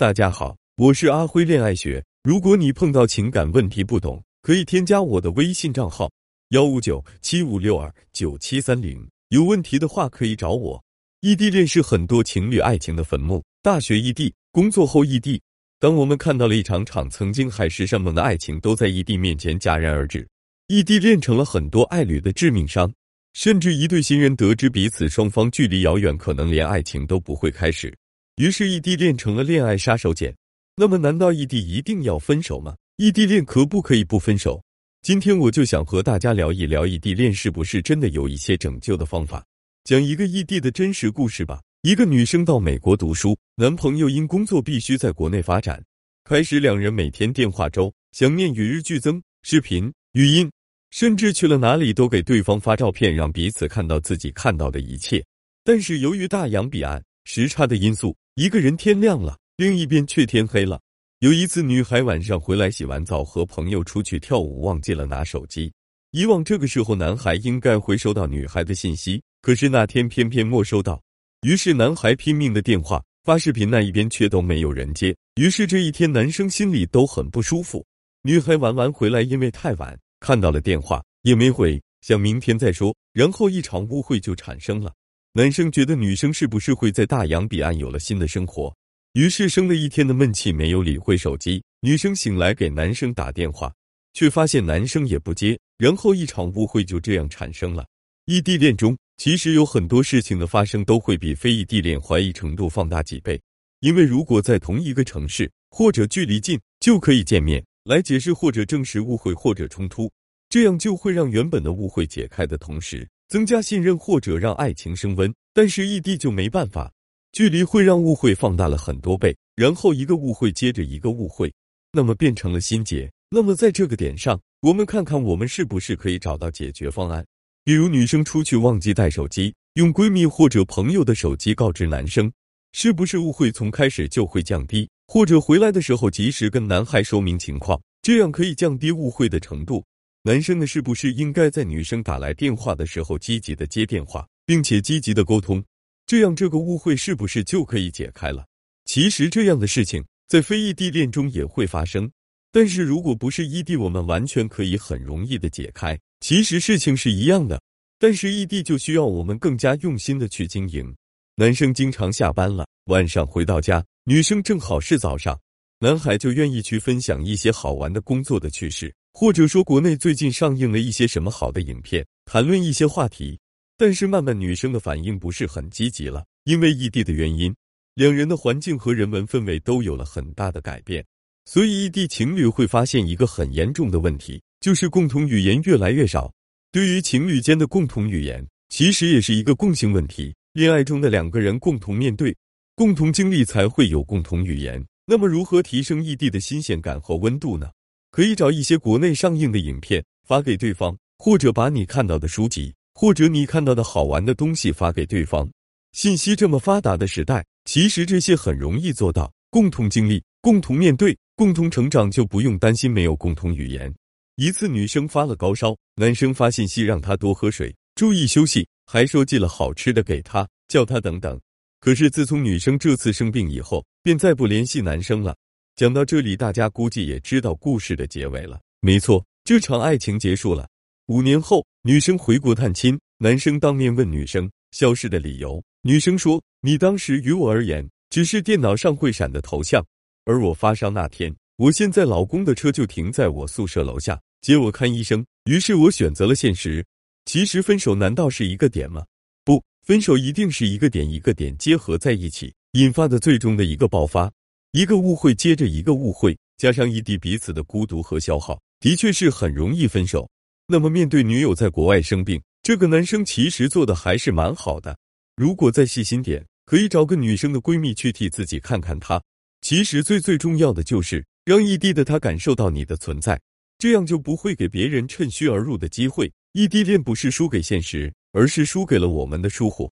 大家好，我是阿辉恋爱学。如果你碰到情感问题不懂，可以添加我的微信账号幺五九七五六二九七三零。有问题的话可以找我。异地恋是很多情侣爱情的坟墓。大学异地，工作后异地。当我们看到了一场场曾经海誓山盟的爱情都在异地面前戛然而止，异地恋成了很多爱侣的致命伤。甚至一对新人得知彼此双方距离遥远，可能连爱情都不会开始。于是异地恋成了恋爱杀手锏。那么，难道异地一定要分手吗？异地恋可不可以不分手？今天我就想和大家聊一聊异地恋是不是真的有一些拯救的方法。讲一个异地的真实故事吧。一个女生到美国读书，男朋友因工作必须在国内发展。开始两人每天电话粥，想念与日俱增，视频、语音，甚至去了哪里都给对方发照片，让彼此看到自己看到的一切。但是由于大洋彼岸时差的因素，一个人天亮了，另一边却天黑了。有一次，女孩晚上回来洗完澡，和朋友出去跳舞，忘记了拿手机。以往这个时候，男孩应该会收到女孩的信息，可是那天偏偏没收到。于是男孩拼命的电话发视频，那一边却都没有人接。于是这一天，男生心里都很不舒服。女孩玩完回来，因为太晚，看到了电话也没回，想明天再说。然后一场误会就产生了。男生觉得女生是不是会在大洋彼岸有了新的生活，于是生了一天的闷气，没有理会手机。女生醒来给男生打电话，却发现男生也不接，然后一场误会就这样产生了。异地恋中其实有很多事情的发生都会比非异地恋怀疑程度放大几倍，因为如果在同一个城市或者距离近就可以见面来解释或者证实误会或者冲突，这样就会让原本的误会解开的同时。增加信任或者让爱情升温，但是异地就没办法，距离会让误会放大了很多倍，然后一个误会接着一个误会，那么变成了心结。那么在这个点上，我们看看我们是不是可以找到解决方案。比如女生出去忘记带手机，用闺蜜或者朋友的手机告知男生，是不是误会从开始就会降低？或者回来的时候及时跟男孩说明情况，这样可以降低误会的程度。男生呢，是不是应该在女生打来电话的时候积极的接电话，并且积极的沟通，这样这个误会是不是就可以解开了？其实这样的事情在非异地恋中也会发生，但是如果不是异地，我们完全可以很容易的解开。其实事情是一样的，但是异地就需要我们更加用心的去经营。男生经常下班了，晚上回到家，女生正好是早上，男孩就愿意去分享一些好玩的工作的趣事。或者说，国内最近上映了一些什么好的影片，谈论一些话题。但是慢慢女生的反应不是很积极了，因为异地的原因，两人的环境和人文氛围都有了很大的改变。所以异地情侣会发现一个很严重的问题，就是共同语言越来越少。对于情侣间的共同语言，其实也是一个共性问题。恋爱中的两个人共同面对、共同经历，才会有共同语言。那么，如何提升异地的新鲜感和温度呢？可以找一些国内上映的影片发给对方，或者把你看到的书籍或者你看到的好玩的东西发给对方。信息这么发达的时代，其实这些很容易做到。共同经历、共同面对、共同成长，就不用担心没有共同语言。一次，女生发了高烧，男生发信息让她多喝水，注意休息，还说寄了好吃的给她，叫她等等。可是自从女生这次生病以后，便再不联系男生了。讲到这里，大家估计也知道故事的结尾了。没错，这场爱情结束了。五年后，女生回国探亲，男生当面问女生消失的理由。女生说：“你当时于我而言只是电脑上会闪的头像，而我发烧那天，我现在老公的车就停在我宿舍楼下接我看医生。于是我选择了现实。其实分手难道是一个点吗？不，分手一定是一个点一个点结合在一起引发的最终的一个爆发。”一个误会接着一个误会，加上异地彼此的孤独和消耗，的确是很容易分手。那么面对女友在国外生病，这个男生其实做的还是蛮好的。如果再细心点，可以找个女生的闺蜜去替自己看看她。其实最最重要的就是让异地的他感受到你的存在，这样就不会给别人趁虚而入的机会。异地恋不是输给现实，而是输给了我们的疏忽。